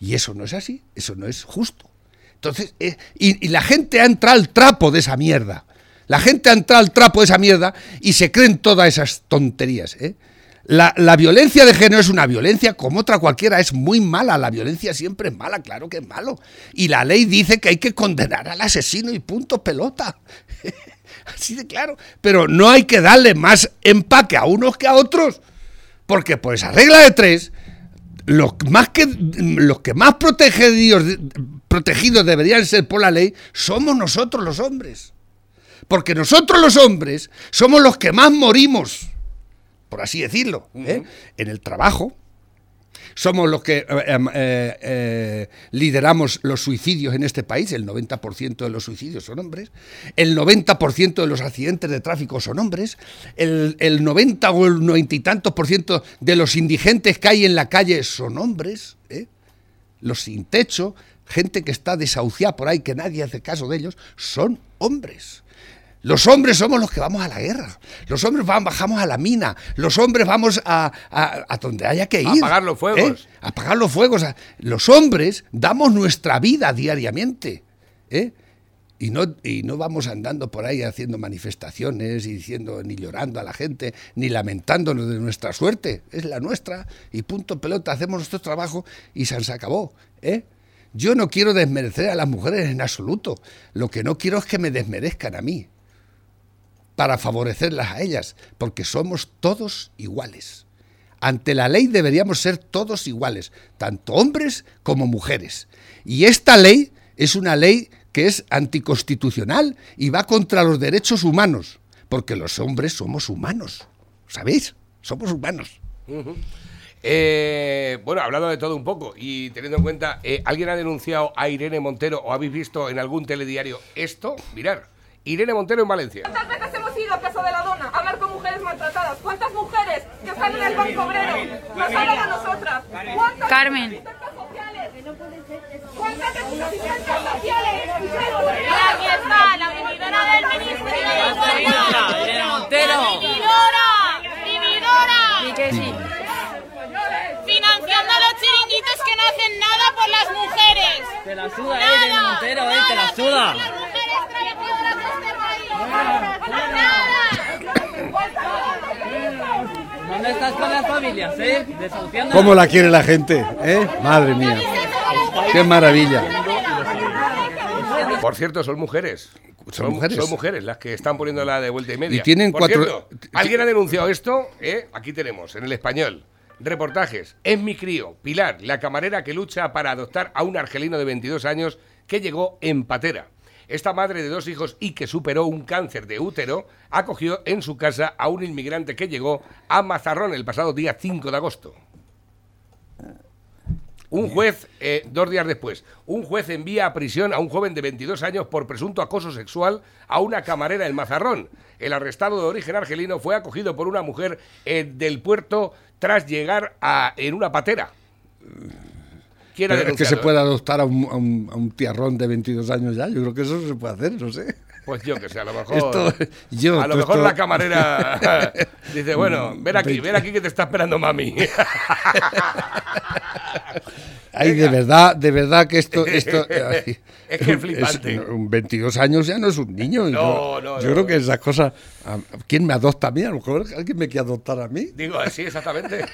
Y eso no es así, eso no es justo. Entonces, eh, y, la gente ha entrado al trapo de esa mierda. La gente ha entrado al trapo de esa mierda y se creen todas esas tonterías. ¿eh? La, la violencia de género es una violencia como otra cualquiera, es muy mala. La violencia siempre es mala, claro que es malo. Y la ley dice que hay que condenar al asesino y punto pelota. Así de claro. Pero no hay que darle más empaque a unos que a otros. Porque por esa regla de tres, los más que, los que más protegidos, protegidos deberían ser por la ley somos nosotros los hombres. Porque nosotros los hombres somos los que más morimos, por así decirlo, ¿eh? en el trabajo. Somos los que eh, eh, eh, lideramos los suicidios en este país, el 90% de los suicidios son hombres, el 90% de los accidentes de tráfico son hombres, el, el 90 o el 90 y tantos por ciento de los indigentes que hay en la calle son hombres, los sin techo, gente que está desahuciada por ahí, que nadie hace caso de ellos, son hombres. Los hombres somos los que vamos a la guerra. Los hombres van, bajamos a la mina. Los hombres vamos a, a- a donde haya que ir. A apagar los fuegos. ¿eh? A apagar los fuegos. Los hombres damos nuestra vida diariamente. ¿eh? Y no, y no vamos andando por ahí haciendo manifestaciones y diciendo ni llorando a la gente, ni lamentándonos de nuestra suerte. Es la nuestra. Y punto pelota, hacemos nuestro trabajo y se acabó. ¿eh? Yo no quiero desmerecer a las mujeres en absoluto. Lo que no quiero es que me desmerezcan a mí para favorecerlas a ellas, porque somos todos iguales. Ante la ley deberíamos ser todos iguales, tanto hombres como mujeres. Y esta ley es una ley que es anticonstitucional y va contra los derechos humanos, porque los hombres somos humanos, ¿sabéis? Somos humanos. Eh, bueno, hablando de todo un poco y teniendo en cuenta, eh, ¿alguien ha denunciado a Irene Montero o habéis visto en algún telediario esto? Mirar, Irene Montero en Valencia. ¿Cuántas veces hemos ido a Casa de la Dona a hablar con mujeres maltratadas? ¿Cuántas mujeres que están en el Banco Obrero nos hablan a nosotras? ¿Cuántas Carmen. asistentes sociales? ¿Cuántas asistentes sociales? Y aquí está la vividora del Ministerio de Igualdad. Irene Montero. ¡Vividora! ¡Vividora! Financiando los chiringuitos que no hacen nada por las mujeres. Te la suda, eh, Irene Montero, eh, te la suda. Las mujeres trabajadoras de este país. ¡Nada! ¿Dónde estás con las familias, eh? Desahuciando. ¿Cómo la quiere la gente? ¿eh? Madre mía. Qué maravilla. Por cierto, son mujeres. Son mujeres. Son mujeres las que están poniendo la de vuelta y media. Y tienen Por cuatro- cierto, ¿Alguien ha denunciado esto? ¿Eh? Aquí tenemos, en el español. Reportajes. Es mi crío, Pilar, la camarera que lucha para adoptar a un argelino de 22 años que llegó en patera. Esta madre de dos hijos y que superó un cáncer de útero acogió en su casa a un inmigrante que llegó a Mazarrón el pasado día 5 de agosto. Un juez, eh, dos días después, un juez envía a prisión a un joven de 22 años por presunto acoso sexual a una camarera en Mazarrón. El arrestado de origen argelino fue acogido por una mujer eh, del puerto tras llegar a, en una patera. ¿Quién ha Pero es que se puede adoptar a un, a un- a un tiarrón de 22 años ya. Yo creo que eso se puede hacer, no sé. Pues yo que sé, a lo mejor. Esto- yo, a lo mejor esto- la camarera dice, bueno, ven aquí, ven aquí que te está esperando mami. Ay, de verdad, de verdad que esto... esto ay, Es que es flipante. un 22 años ya no es un niño. No, yo no, yo creo que esas cosas... a- ¿Quién me adopta a mí? A lo mejor alguien me quiere adoptar a mí. Digo, así exactamente.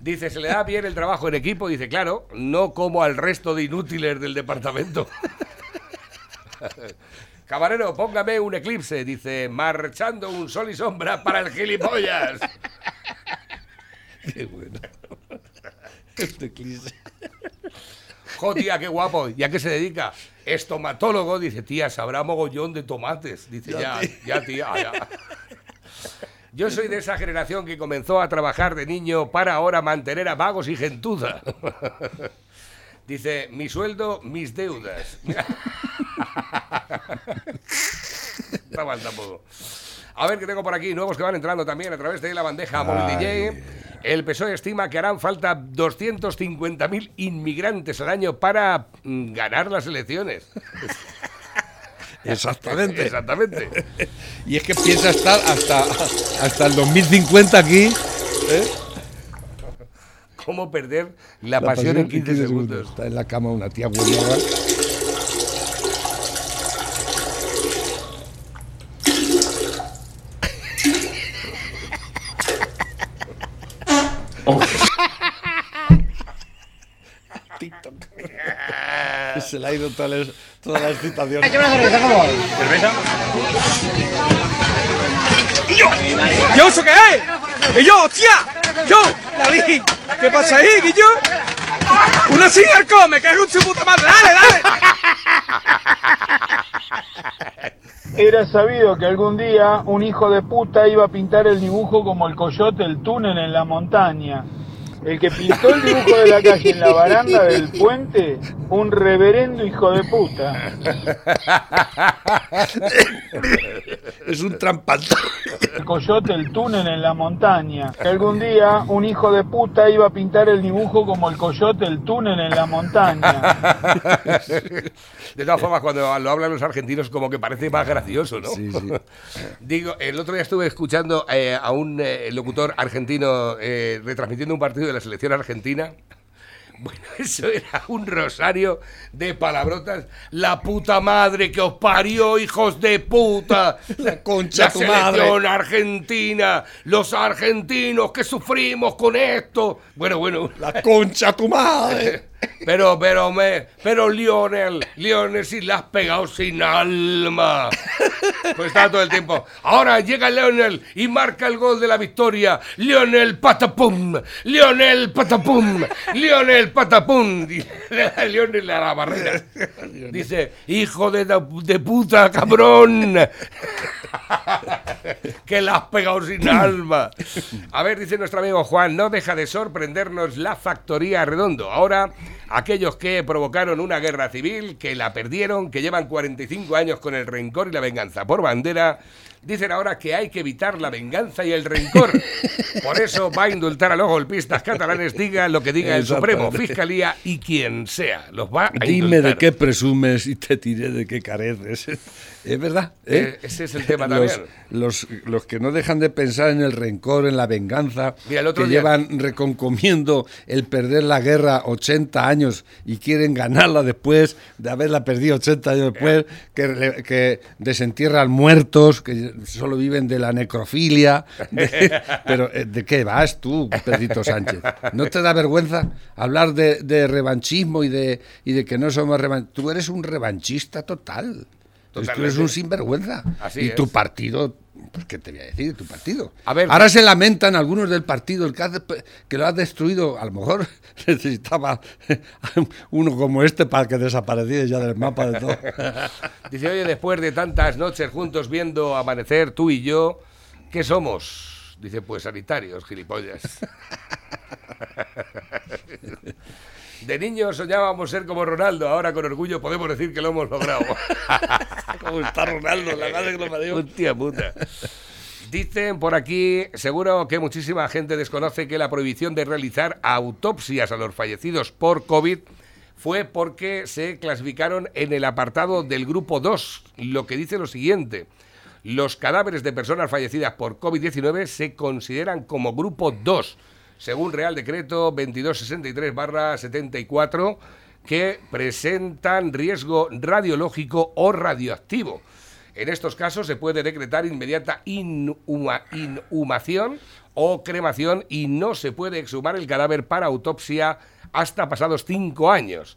Dice, se le da bien el trabajo en equipo. Dice, claro, no como al resto de inútiles del departamento. Camarero, póngame un eclipse. Dice, marchando un sol y sombra para el gilipollas. Qué bueno. Este eclipse. Jo, tía, qué guapo. ¿Y a qué se dedica? Estomatólogo. Dice, tía, sabrá mogollón de tomates. Dice, ya, ya, tía, ya. Yo soy de esa generación que comenzó a trabajar de niño para ahora mantener a vagos y gentuza. Dice, mi sueldo, mis deudas. está mal tampoco. A ver qué tengo por aquí, nuevos que van entrando también a través de la bandeja móvil DJ. El PSOE estima que harán falta 250.000 inmigrantes al año para mm, ganar las elecciones. Exactamente. Exactamente. Y es que piensa estar hasta, hasta el 2050 aquí. ¿eh? ¿Cómo perder la, pasión, en 15 segundos? Está en la cama una tía guarra. Se le ha ido toda la, toda la excitación. ¿Cerveza? ¿Y yo? ¿Yo eso qué es? ¿Y yo, hostia? ¿Yo? David, ¿qué pasa ahí, Guillo? ¡Una sin come, que es un su puta madre! ¡Dale, dale! Era sabido que algún día un hijo de puta iba a pintar el dibujo como el coyote el túnel en la montaña. El que pintó el dibujo de la calle en la baranda del puente, un reverendo hijo de puta. Es un trampantón. El coyote el túnel en la montaña. Que algún día un hijo de puta iba a pintar el dibujo como el coyote el túnel en la montaña. De todas formas, cuando lo hablan los argentinos, como que parece más gracioso, ¿no? Sí, sí. Digo, el otro día estuve escuchando eh, a un eh, locutor argentino eh, retransmitiendo un partido de la selección argentina. Bueno, eso era un rosario de palabrotas. La puta madre que os parió, hijos de puta. La concha La tu madre. argentina. Los argentinos que sufrimos con esto. Bueno, bueno. La concha tu madre. Pero, pero, me, pero Lionel, Lionel, si la has pegado sin alma. Pues está todo el tiempo. Ahora llega Lionel y marca el gol de la victoria. Lionel patapum, Lionel patapum, Lionel patapum. Lionel a la barrera. Dice, hijo de, de puta, cabrón. que la has pegado sin alma. A ver, dice nuestro amigo Juan, no deja de sorprendernos la factoría redondo. Ahora, aquellos que provocaron una guerra civil, que la perdieron, que llevan 45 años con el rencor y la venganza por bandera, dicen ahora que hay que evitar la venganza y el rencor. Por eso va a indultar a los golpistas catalanes, diga lo que diga el Supremo. Fiscalía y quien sea. Los va a Dime indultar. de qué presumes y te diré de qué careces. Es verdad. ¿eh? Eh, ese es el tema los, también. Los, los que no dejan de pensar en el rencor, en la venganza, Mira, el otro que día- llevan reconcomiendo el perder la guerra 80 años y quieren ganarla después de haberla perdido 80 años después, que, que desentierran muertos, que solo viven de la necrofilia. de- pero eh, ¿de qué vas tú, Pedrito Sánchez? ¿No te da vergüenza hablar de, de revanchismo y de, y de que no somos revanchistas? Tú eres un revanchista total. Entonces, tú eres un sinvergüenza. Así y es. tu partido, pues qué te voy a decir, tu partido. A ver, Ahora se lamentan algunos del partido, el que lo ha destruido, a lo mejor necesitaba uno como este para que desapareciera ya del mapa de todo. Dice, oye, después de tantas noches juntos viendo amanecer tú y yo, ¿qué somos? Dice, pues sanitarios, gilipollas. De niños soñábamos ser como Ronaldo, ahora con orgullo podemos decir que lo hemos logrado. ¿Cómo está Ronaldo? La madre que lo parió. Hostia puta. Dicen por aquí, seguro que muchísima gente desconoce que la prohibición de realizar autopsias a los fallecidos por COVID fue porque se clasificaron en el apartado del grupo 2, lo que dice lo siguiente. Los cadáveres de personas fallecidas por COVID-19 se consideran como grupo 2, según Real Decreto 2263-74, que presentan riesgo radiológico o radioactivo. En estos casos se puede decretar inmediata inhuma- inhumación o cremación y no se puede exhumar el cadáver para autopsia hasta pasados cinco años.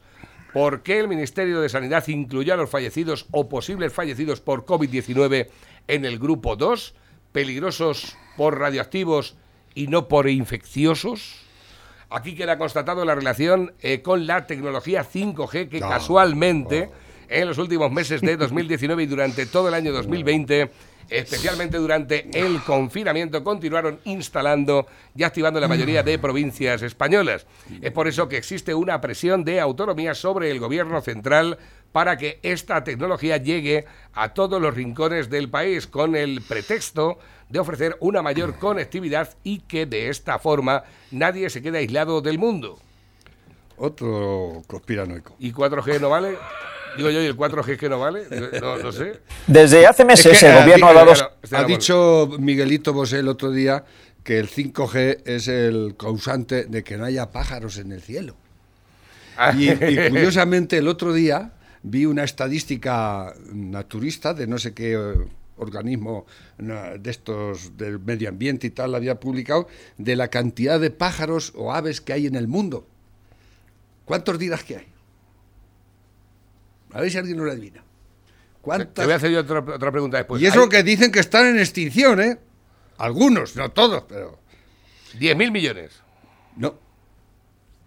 ¿Por qué el Ministerio de Sanidad incluyó a los fallecidos o posibles fallecidos por COVID-19 en el grupo 2, peligrosos por radioactivos y no por infecciosos? Aquí queda constatado la relación eh, con la tecnología 5G que casualmente en los últimos meses de 2019 y durante todo el año 2020 especialmente durante el confinamiento, continuaron instalando y activando la mayoría de provincias españolas. Es por eso que existe una presión de autonomía sobre el gobierno central para que esta tecnología llegue a todos los rincones del país con el pretexto de ofrecer una mayor conectividad y que de esta forma nadie se quede aislado del mundo. Otro conspiranoico. ¿Y 4G no vale? Digo yo, ¿y el 4G que no vale? No, no sé. Desde hace meses Es que, el gobierno ha dado... Ha dicho Miguelito Bosé el otro día que el 5G es el causante de que no haya pájaros en el cielo. Y, y curiosamente el otro día vi una estadística naturista de no sé qué eh, organismo de estos del medio ambiente y tal había publicado de la cantidad de pájaros o aves que hay en el mundo. ¿Cuántos dirás que hay? A ver si alguien lo adivina. Te ¿Cuántas? voy a hacer yo otra, otra pregunta después. y eso Hay que dicen que están en extinción, ¿eh? Algunos, no todos, pero 10.000 millones, no,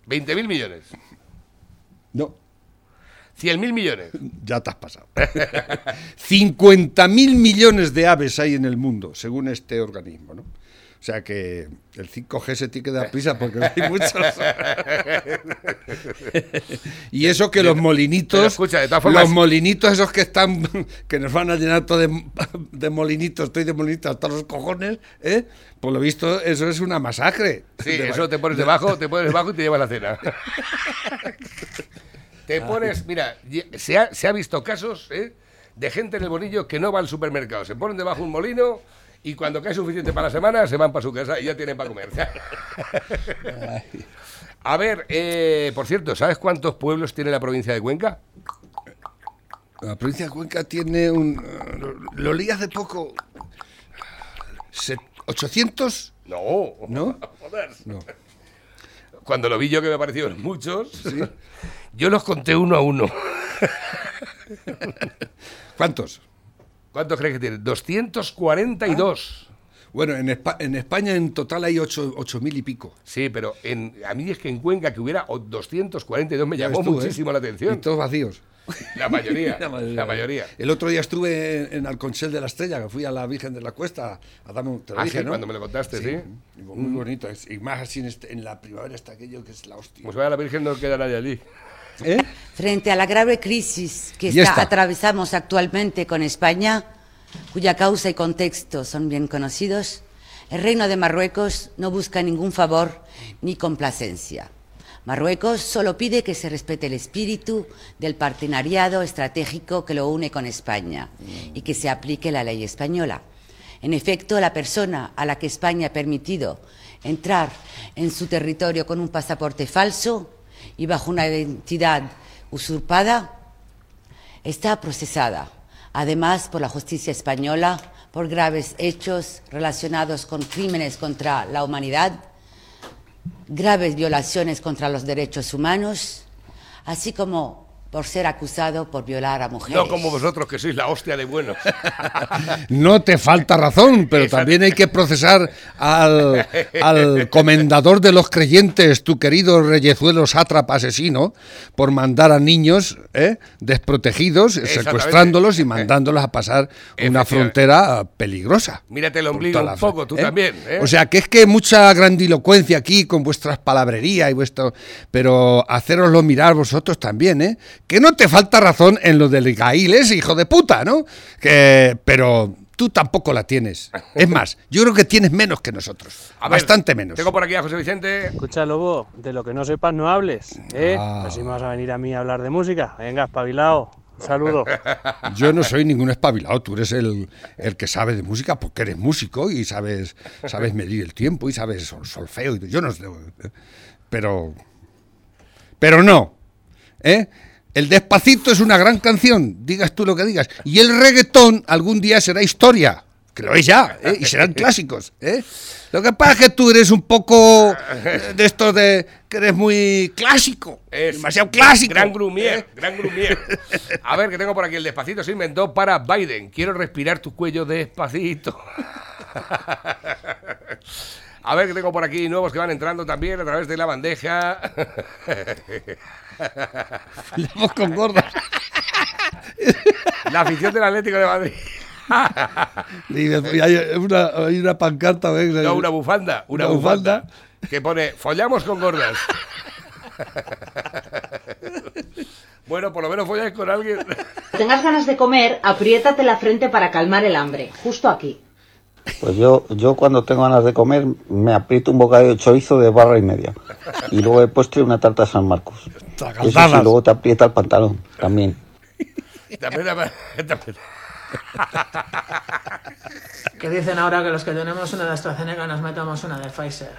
20.000 millones, no, 100.000 millones. ya te has pasado. 50.000 millones de aves hay en el mundo, según este organismo, ¿no? O sea que el 5G se tiene que dar prisa porque hay muchos. y eso que los molinitos, Pero escucha, de todas formas- los molinitos esos que están, que nos van a llenar todo de, de molinitos, estoy de molinitos hasta los cojones, ¿eh? Por lo visto, eso es una masacre. Sí, De- eso te pones debajo, te pones debajo y te llevas la cena. te pones, mira, se ha, se ha visto casos ¿eh? de gente en el bolillo que no va al supermercado, se ponen debajo un molino y cuando cae suficiente para la semana se van para su casa y ya tienen para comer. A ver, eh, por cierto, ¿sabes cuántos pueblos tiene la provincia de Cuenca? La provincia de Cuenca tiene un. Lo, lo leí hace poco. Se- ¿800? No, ¿No? Joder. No. Cuando lo vi yo que me parecieron muchos, yo los conté uno a uno. ¿Cuántos? ¿Cuántos crees que tiene? 242. Bueno, en, Espa- en España en total hay 8.000 y pico. Sí, pero en, a mí es que en Cuenca que hubiera o 242 me llamó tú, ¿eh? muchísimo la Y atención. todos vacíos. La mayoría, La mayoría. la mayoría. El otro día estuve en, Alconchel de la Estrella, que fui a la Virgen de la Cuesta a darme un. Te lo Ah, dije, sí, ¿no? cuando me lo contaste, sí. y Muy bonito. Y más así en, este- en la primavera está aquello que es la hostia. Pues vaya la Virgen no queda nadie allí. ¿Eh? Frente a la grave crisis que está- atravesamos actualmente con España, cuya causa y contexto son bien conocidos, el Reino de Marruecos no busca ningún favor ni complacencia. Marruecos solo pide que se respete el espíritu del partenariado estratégico que lo une con España y que se aplique la ley española. En efecto, la persona a la que España ha permitido entrar en su territorio con un pasaporte falso y bajo una identidad usurpada está procesada, además por la justicia española, por graves hechos relacionados con crímenes contra la humanidad, graves violaciones contra los derechos humanos, así como por ser acusado por violar a mujeres. No como vosotros que sois la hostia de buenos. No te falta razón, pero también hay que procesar al, al comendador de los creyentes, tu querido reyezuelo sátrapa asesino, por mandar a niños ¿eh? desprotegidos, secuestrándolos y mandándolos a pasar una frontera peligrosa. Mírate el ombligo un poco, tú ¿eh? también. ¿eh? O sea, que es que mucha grandilocuencia aquí con vuestras palabrerías y vuestro... Pero haceroslo mirar vosotros también, ¿eh? Que no te falta razón en lo del Gail ese hijo de puta, ¿no? Que... Pero tú tampoco la tienes. Es más, yo creo que tienes menos que nosotros. A ver, Bastante menos. Tengo por aquí a José Vicente. Escucha, Lobo, de lo que no sepas no hables, ¿eh? Ah. Así me vas a venir a mí a hablar de música. Venga, espabilado. Un saludo. Yo no soy ningún espabilado, tú eres el, el que sabe de música porque eres músico y sabes, sabes medir el tiempo y sabes sol- solfeo. y Yo no sé, pero, pero no, ¿eh? El despacito es una gran canción, digas tú lo que digas, y el reggaetón algún día será historia, que lo es ya, ¿eh? y serán clásicos. ¿eh? Lo que pasa es que tú eres un poco eh, de estos de que eres muy clásico, Es demasiado clásico. Gran grumier, ¿eh? gran grumier. A ver, que tengo por aquí el despacito se inventó para Biden. Quiero respirar tu cuello despacito. A ver, que tengo por aquí nuevos que van entrando también a través de la bandeja. La voz con gorda. La afición del Atlético de Madrid. Y hay, una, hay una pancarta, ¿ves? No, una bufanda, una, Una bufanda, bufanda. que pone follamos con gordas. bueno, por lo menos folláis con alguien. tengas ganas de comer, apriétate la frente para calmar el hambre, justo aquí. Pues yo, yo cuando tengo ganas de comer me aprieto un bocadillo de chorizo de barra y media. Y luego de postre una tarta de San Marcos. Eso sí, luego te aprieta el pantalón también. También, también. Que dicen ahora que los que tenemos una de AstraZeneca nos metamos una de Pfizer.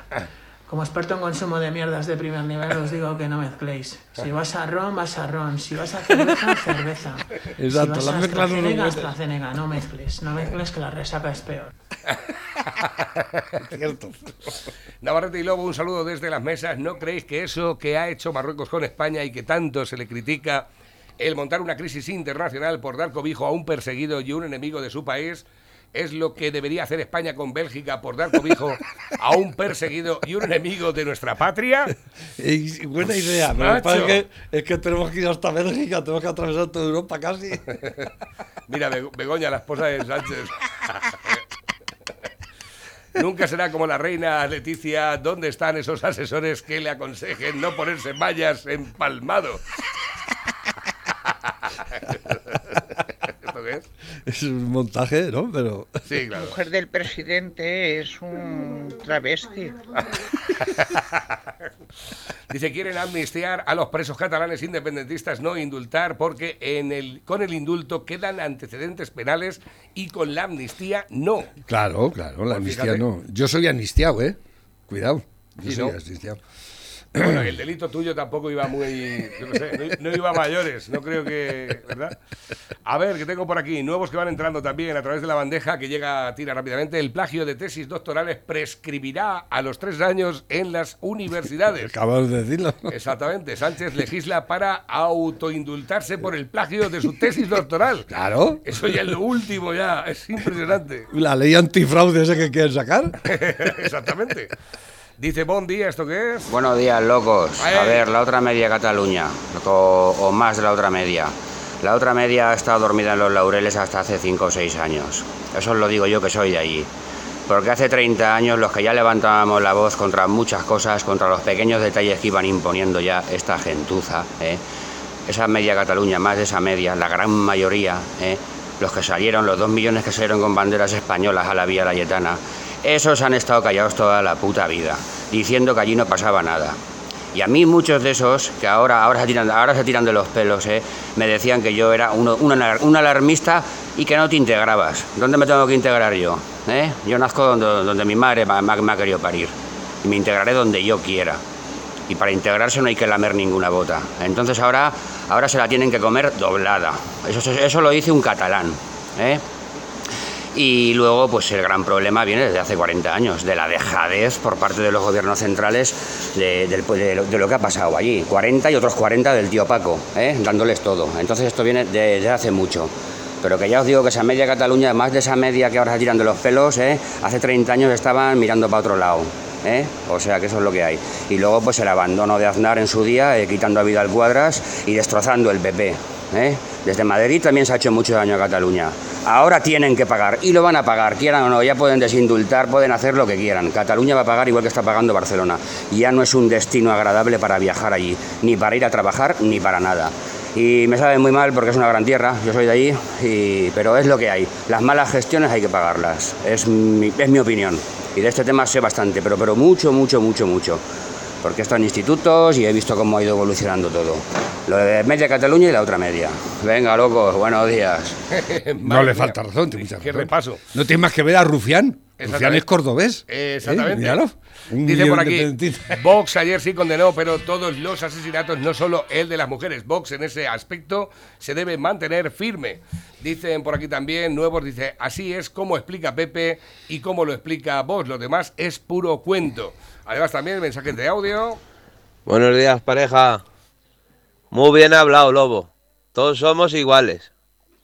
Como experto en consumo de mierdas de primer nivel os digo que no mezcléis. Si vas a ron, vas a ron. Si vas a cerveza, cerveza. Exacto, si vas a AstraZeneca, AstraZeneca, no mezcles. No mezcles que la resaca es peor. Cierto. Navarrete y Lobo, un saludo desde las mesas. ¿No creéis que eso que ha hecho Marruecos con España y que tanto se le critica, el montar una crisis internacional por dar cobijo a un perseguido y un enemigo de su país, es lo que debería hacer España con Bélgica por dar cobijo a un perseguido y un enemigo de nuestra patria? Y- buena idea, pero es que, es que tenemos que ir hasta Bélgica, tenemos que atravesar toda Europa casi. Mira, Bego- Begoña, la esposa de Sánchez. Nunca será como la reina Leticia. ¿Dónde están esos asesores que le aconsejen no ponerse mallas empalmado? ¿Esto qué es? Un montaje, ¿no? Pero. Sí, claro. La mujer del presidente es un travesti. Dice, quieren amnistiar a los presos catalanes independentistas, no indultar, porque en el, con el indulto quedan antecedentes penales y con la amnistía no. Claro, claro, la Pues amnistía fíjate. no. Yo soy amnistiado, ¿eh? Cuidado. Yo soy ¿no? amnistiado. Bueno, el delito tuyo tampoco iba muy. yo no sé, no, no iba a mayores, no creo que. ¿Verdad? A ver, que tengo por aquí. Nuevos que van entrando también a través de la bandeja que llega a tira rápidamente. El plagio de tesis doctorales prescribirá a los tres años en las universidades. Acabas de decirlo. Exactamente. Sánchez legisla para autoindultarse por el plagio de su tesis doctoral. Claro. Eso ya es lo último, ya. Es impresionante. La ley antifraude esa que quieren sacar. Exactamente. Dice, buen día, ¿esto qué es? Buenos días, locos. A ver, la otra media Cataluña, o, o más de la otra media. La otra media ha estado dormida en los laureles hasta hace 5 o 6 años. Eso os lo digo yo que soy de allí. Porque hace 30 años los que ya levantábamos la voz contra muchas cosas, contra los pequeños detalles que iban imponiendo ya esta gentuza, ¿eh? esa media Cataluña, más de esa media, la gran mayoría, ¿eh? los que salieron, los dos millones que salieron con banderas españolas a la Vía Layetana, esos han estado callados toda la puta vida, diciendo que allí no pasaba nada. Y a mí muchos de esos, que ahora, ahora, se, tiran, ahora se tiran de los pelos, ¿eh? me decían que yo era uno- un, alar- un alarmista y que no te integrabas. ¿Dónde me tengo que integrar yo? ¿Eh? Yo nazco donde, donde mi madre me- me ha querido parir. Y me integraré donde yo quiera. Y para integrarse no hay que lamer ninguna bota. Entonces ahora, ahora se la tienen que comer doblada. Eso, eso lo dice un catalán. ¿eh? Y luego, pues el gran problema viene desde hace 40 años, de la dejadez por parte de los gobiernos centrales de, lo, que ha pasado allí. 40 y otros 40 del tío Paco, ¿eh? dándoles todo. Entonces esto viene de- desde hace mucho. Pero que ya os digo que esa media Cataluña, más de esa media que ahora se tiran de los pelos, ¿eh? hace 30 años estaban mirando para otro lado. ¿eh? O sea que eso es lo que hay. Y luego pues el abandono de Aznar en su día, eh, quitando a Vidal Cuadras y destrozando el PP. ¿Eh? Desde Madrid también se ha hecho mucho daño a Cataluña. Ahora tienen que pagar y lo van a pagar, quieran o no, ya pueden desindultar, pueden hacer lo que quieran. Cataluña va a pagar igual que está pagando Barcelona. Ya no es un destino agradable para viajar allí, ni para ir a trabajar, ni para nada. Y me sabe muy mal porque es una gran tierra, yo soy de allí, y- pero es lo que hay. Las malas gestiones hay que pagarlas, es mi, es mi opinión. Y de este tema sé bastante, pero, pero mucho, mucho, mucho, mucho. Porque he estado en institutos y he visto cómo ha ido evolucionando todo. Lo de media Cataluña y la otra media. Venga, locos, buenos días. No le falta razón, tiene mucha Qué razón. repaso. No tiene más que ver a Rufián. Rufián es cordobés. Eh, ¿eh? Exactamente. Míralo. Un Dice por aquí. Vox ayer sí condenó, pero todos los asesinatos, no solo el de las mujeres. Vox en ese aspecto se debe mantener firme. Dicen por aquí también, nuevos, dice, así es como explica Pepe y como lo explica Vox. Lo demás es puro cuento. Además también mensajes de audio. Buenos días, pareja. Muy bien hablado, Lobo. Todos somos iguales.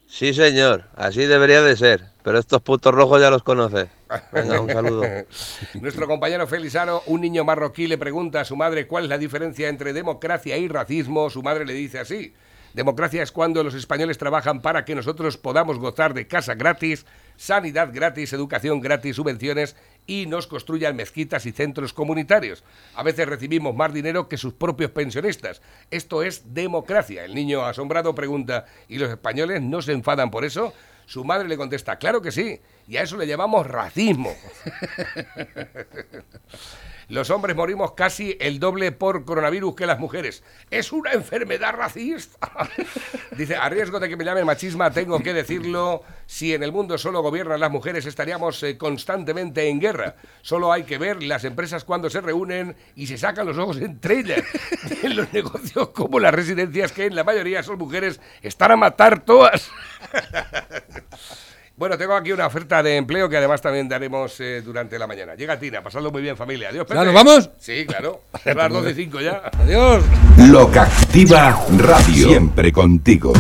Sí, señor, así debería de ser. Pero estos putos rojos ya los conoces. Venga, un saludo. Nuestro compañero Felizano, un niño marroquí, le pregunta a su madre cuál es la diferencia entre democracia y racismo. Su madre le dice así. Democracia es cuando los españoles trabajan para que nosotros podamos gozar de casa gratis, sanidad gratis, educación gratis, subvenciones y nos construyan mezquitas y centros comunitarios. A veces recibimos más dinero que sus propios pensionistas. Esto es democracia. El niño asombrado pregunta, ¿y los españoles no se enfadan por eso? Su madre le contesta, claro que sí, y a eso le llamamos racismo. Los hombres morimos casi el doble por coronavirus que las mujeres. Es una enfermedad racista. Dice, a riesgo de que me llamen machisma, tengo que decirlo, si en el mundo solo gobiernan las mujeres estaríamos eh, constantemente en guerra. Solo hay que ver las empresas cuando se reúnen y se sacan los ojos entre ellas. En los negocios como las residencias, que en la mayoría son mujeres, están a matar todas. Bueno, tengo aquí una oferta de empleo que además también daremos eh, durante la mañana. Llega Tina, pasadlo muy bien, familia. Adiós, Pepe. ¿Ya nos vamos? Sí, claro. Son las 12 y 5 ya. Adiós. Loca Activa Radio. Siempre contigo.